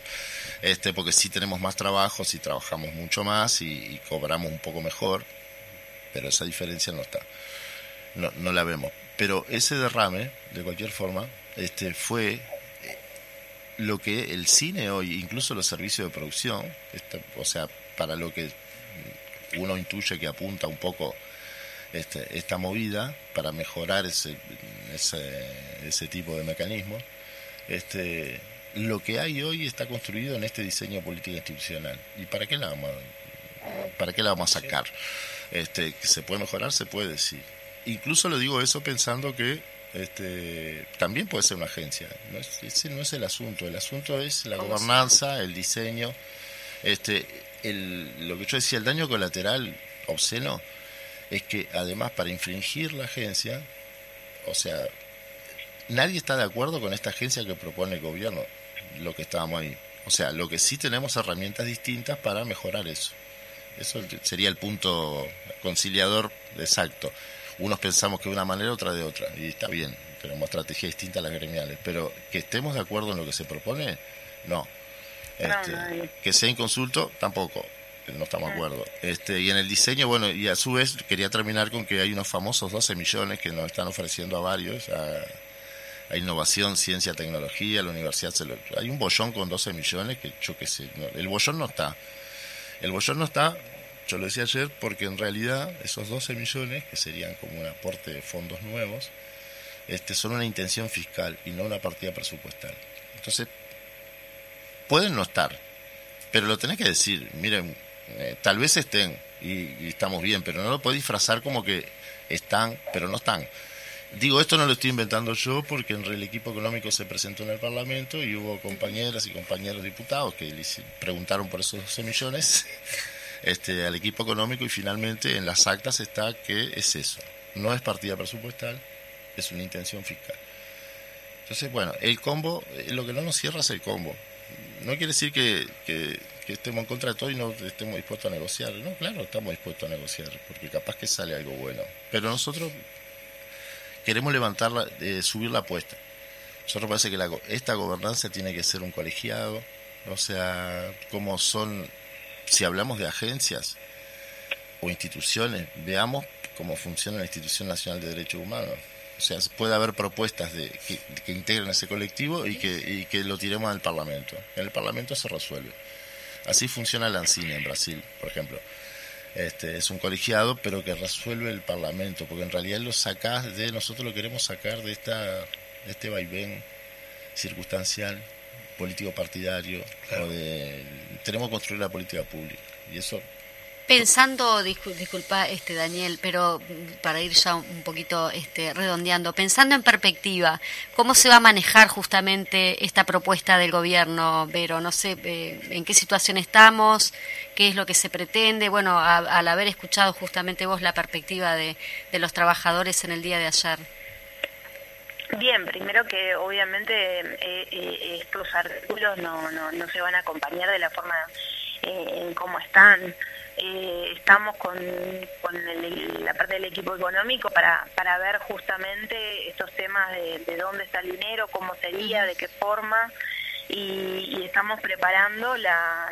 este, porque sí tenemos más trabajo, sí trabajamos mucho más y, cobramos un poco mejor, pero esa diferencia no está, no, no la vemos. Pero ese derrame, de cualquier forma, este, fue eh, lo que el cine hoy, incluso los servicios de producción, este, o sea, para lo que uno intuye que apunta un poco este, esta movida para mejorar ese, ese, tipo de mecanismos. Este, lo que hay hoy está construido en este diseño político institucional. ¿Y para qué la vamos a, para qué la vamos a sacar? Este, que se puede mejorar, se puede, sí. Incluso lo digo eso pensando que este, también puede ser una agencia. No es, ese no es el asunto. El asunto es la gobernanza, el diseño. Este, el, lo que yo decía, el daño colateral obsceno es que además para infringir la agencia, o sea, nadie está de acuerdo con esta agencia que propone el gobierno, lo que estábamos ahí. O sea, lo que sí tenemos herramientas distintas para mejorar eso. Eso sería el punto conciliador exacto. Unos pensamos que de una manera, otra de otra, y está bien, tenemos estrategias distintas a las gremiales, pero que estemos de acuerdo en lo que se propone, no. Este, que sea inconsulto, tampoco no estamos de acuerdo. Este, y en el diseño, bueno, y a su vez quería terminar con que hay unos famosos 12 millones que nos están ofreciendo a varios, a, innovación, ciencia, tecnología, la universidad. hay un bollón con 12 millones que yo qué sé, el bollón no está. El bollón no está, yo lo decía ayer, porque en realidad esos 12 millones, que serían como un aporte de fondos nuevos, este, son una intención fiscal y no una partida presupuestal. Entonces, pueden no estar, pero lo tenés que decir, miren, eh, tal vez estén y, estamos bien, pero no lo puedo disfrazar como que están, pero no están. Digo, esto no lo estoy inventando yo porque en el equipo económico se presentó en el Parlamento y hubo compañeras y compañeros diputados que preguntaron por esos 12 millones [LAUGHS] este, al equipo económico y finalmente en las actas está que es eso. No es partida presupuestal, es una intención fiscal. Entonces, bueno, el combo, eh, lo que no nos cierra es el combo. No quiere decir que estemos en contra de todo y no estemos dispuestos a negociar. No, claro, estamos dispuestos a negociar, porque capaz que sale algo bueno. Pero nosotros queremos levantarla, eh, subir la apuesta. Nosotros parece que la, esta gobernanza tiene que ser un colegiado, o sea, como son, si hablamos de agencias o instituciones, veamos cómo funciona la Institución Nacional de Derechos Humanos. O sea, puede haber propuestas de, que, que integren ese colectivo y que, y que lo tiremos al Parlamento. En el Parlamento se resuelve. Así funciona la ANCINE en Brasil, por ejemplo. Este, es un colegiado, pero que resuelve el Parlamento, porque en realidad lo sacás de, nosotros lo queremos sacar de, esta, de este vaivén circunstancial, político partidario, de, tenemos que construir la política pública. Y eso Pensando, disculpa, este Daniel, pero para ir ya un poquito este, redondeando, pensando en perspectiva, ¿cómo se va a manejar justamente esta propuesta del gobierno, Vero? No sé eh, en qué situación estamos, qué es lo que se pretende. Bueno, al haber escuchado justamente vos la perspectiva de, los trabajadores en el día de ayer. Bien, primero que obviamente eh, eh, estos artículos no, no, no se van a acompañar de la forma en cómo están eh, estamos con, la parte del equipo económico para, para ver justamente estos temas de, dónde está el dinero, cómo sería, de qué forma, y, estamos preparando la,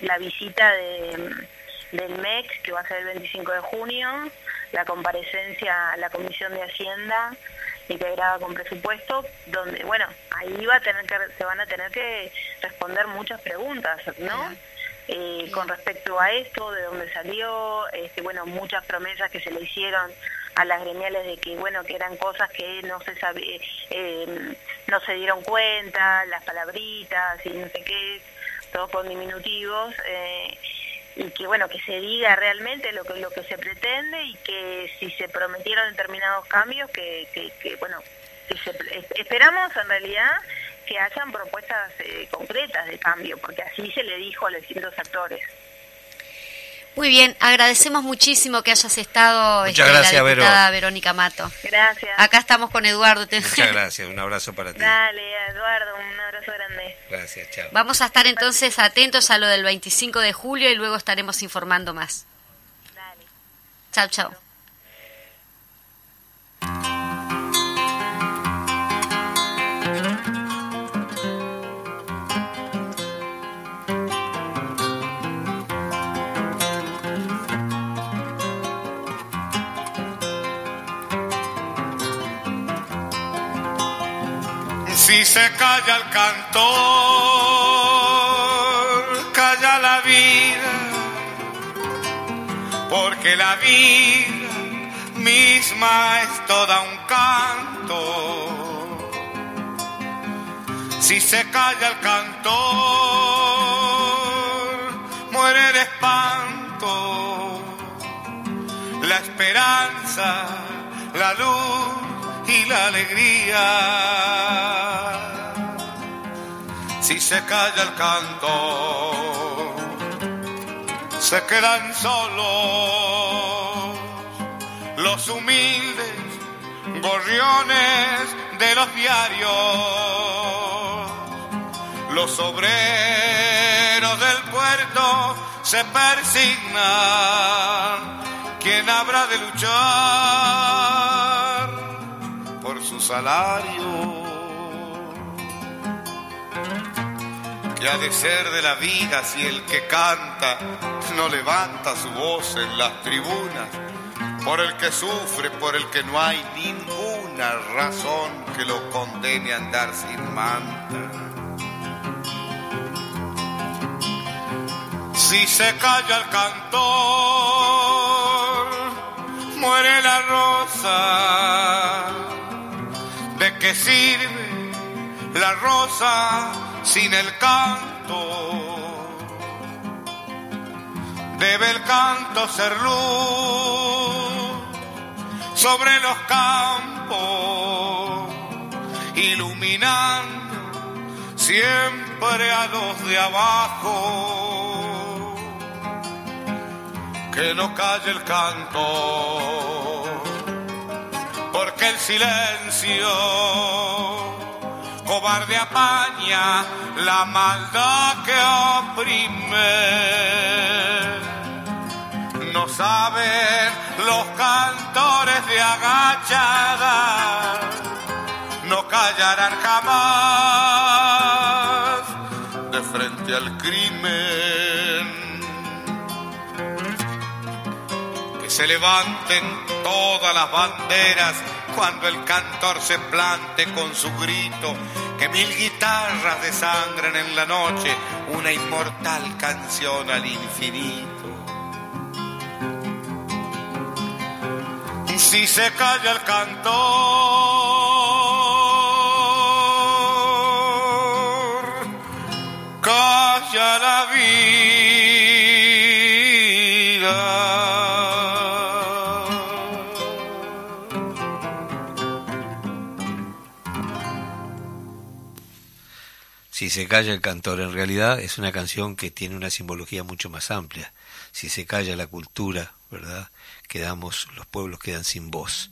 la visita de, del MEX, que va a ser el 25 de junio, la comparecencia a la Comisión de Hacienda integrada con presupuesto, donde, bueno, ahí va a tener que, se van a tener que responder muchas preguntas, ¿no? Eh, con respecto a esto, de dónde salió, este, bueno, muchas promesas que se le hicieron a las gremiales de que, bueno, que eran cosas que no se sabía, eh, no se dieron cuenta, las palabritas y no sé qué, todos con diminutivos, eh, y que, bueno, que se diga realmente lo que, lo que se pretende y que si se prometieron determinados cambios, que, que, que bueno, que se, esperamos en realidad que hayan propuestas eh, concretas de cambio, porque así se le dijo a los distintos actores. Muy bien, agradecemos muchísimo que hayas estado Muchas este, gracias, la diputada Verónica Mato. Gracias. Acá estamos con Eduardo. Muchas [LAUGHS] gracias, un abrazo para ti. Dale, Eduardo, un abrazo grande. Gracias, chao. Vamos a estar entonces atentos a lo del 25 de julio y luego estaremos informando más. Dale. Chao, chao. Se calla el cantor, calla la vida, porque la vida misma es toda un canto. Si se calla el cantor, muere el espanto, la esperanza, la luz y la alegría. Si se calla el canto, se quedan solos los humildes gorriones de los diarios, los obreros del puerto se persignan. ¿Quién habrá de luchar? Su salario. Que ha de ser de la vida si el que canta no levanta su voz en las tribunas, por el que sufre, por el que no hay ninguna razón que lo condene a andar sin manta. Si se calla el cantor, muere la rosa ¿De qué sirve la rosa sin el canto? Debe el canto ser luz sobre los campos, iluminando siempre a los de abajo. Que no calle el canto el silencio cobarde apaña la maldad que oprime. No saben los cantores de agachada, no callarán jamás de frente al crimen. Se levanten todas las banderas cuando el cantor se plante con su grito, que mil guitarras desangren en la noche una inmortal canción al infinito. Si se calla el cantor, se calla el cantor, en realidad es una canción que tiene una simbología mucho más amplia. Si se calla la cultura, ¿verdad? Quedamos, los pueblos quedan sin voz.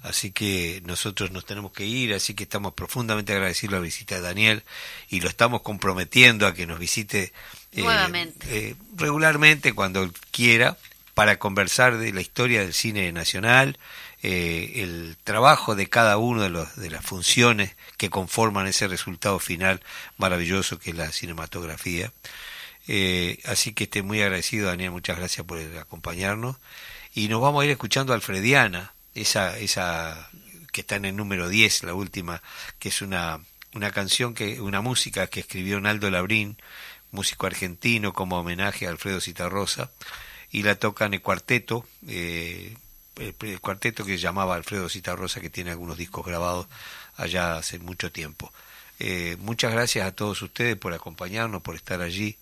Así que nosotros nos tenemos que ir, así que estamos profundamente agradecidos a la visita de Daniel y lo estamos comprometiendo a que nos visite eh, eh, regularmente cuando quiera para conversar de la historia del cine nacional, eh, el trabajo de cada una de, los, de las funciones que conforman ese resultado final maravilloso que es la cinematografía. Eh, así que estoy muy agradecido, Daniel, muchas gracias por acompañarnos. Y nos vamos a ir escuchando Alfrediana, esa, esa que está en el número 10, la última, que es una, una canción, que una música que escribió Naldo Labrín, músico argentino, como homenaje a Alfredo Citarrosa, y la tocan el cuarteto, eh, el, cuarteto que llamaba Alfredo Citarrosa, que tiene algunos discos grabados allá hace mucho tiempo. Eh, muchas gracias a todos ustedes por acompañarnos, por estar allí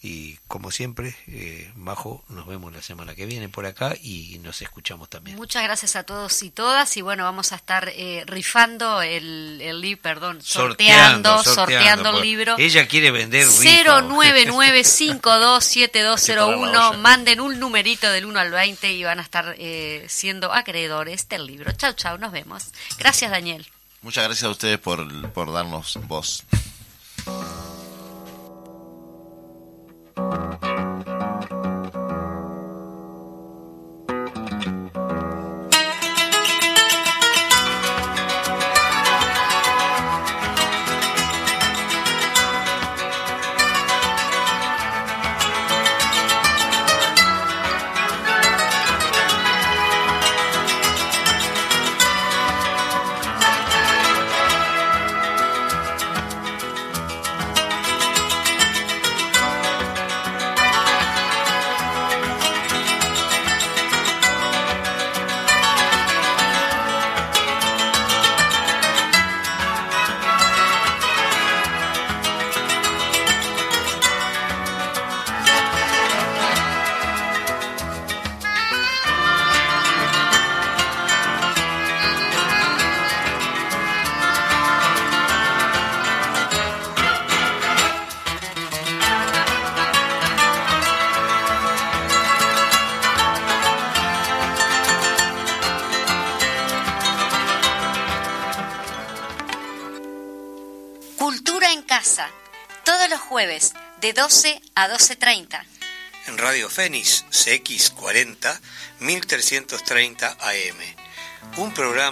y como siempre, eh, Majo, nos vemos la semana que viene por acá y nos escuchamos también. Muchas gracias a todos y todas y bueno, vamos a estar eh, rifando el, el libro, perdón, sorteando, sorteando, el libro. Ella quiere vender 099527201, [LAUGHS] manden un numerito del 1 al 20 y van a estar eh, siendo acreedores del libro. Chau, chau, nos vemos. Gracias, Daniel. Muchas gracias a ustedes por, por darnos voz. Thank you. De 12 a 12.30. En Radio Fénix, CX40, 1330 AM. Un programa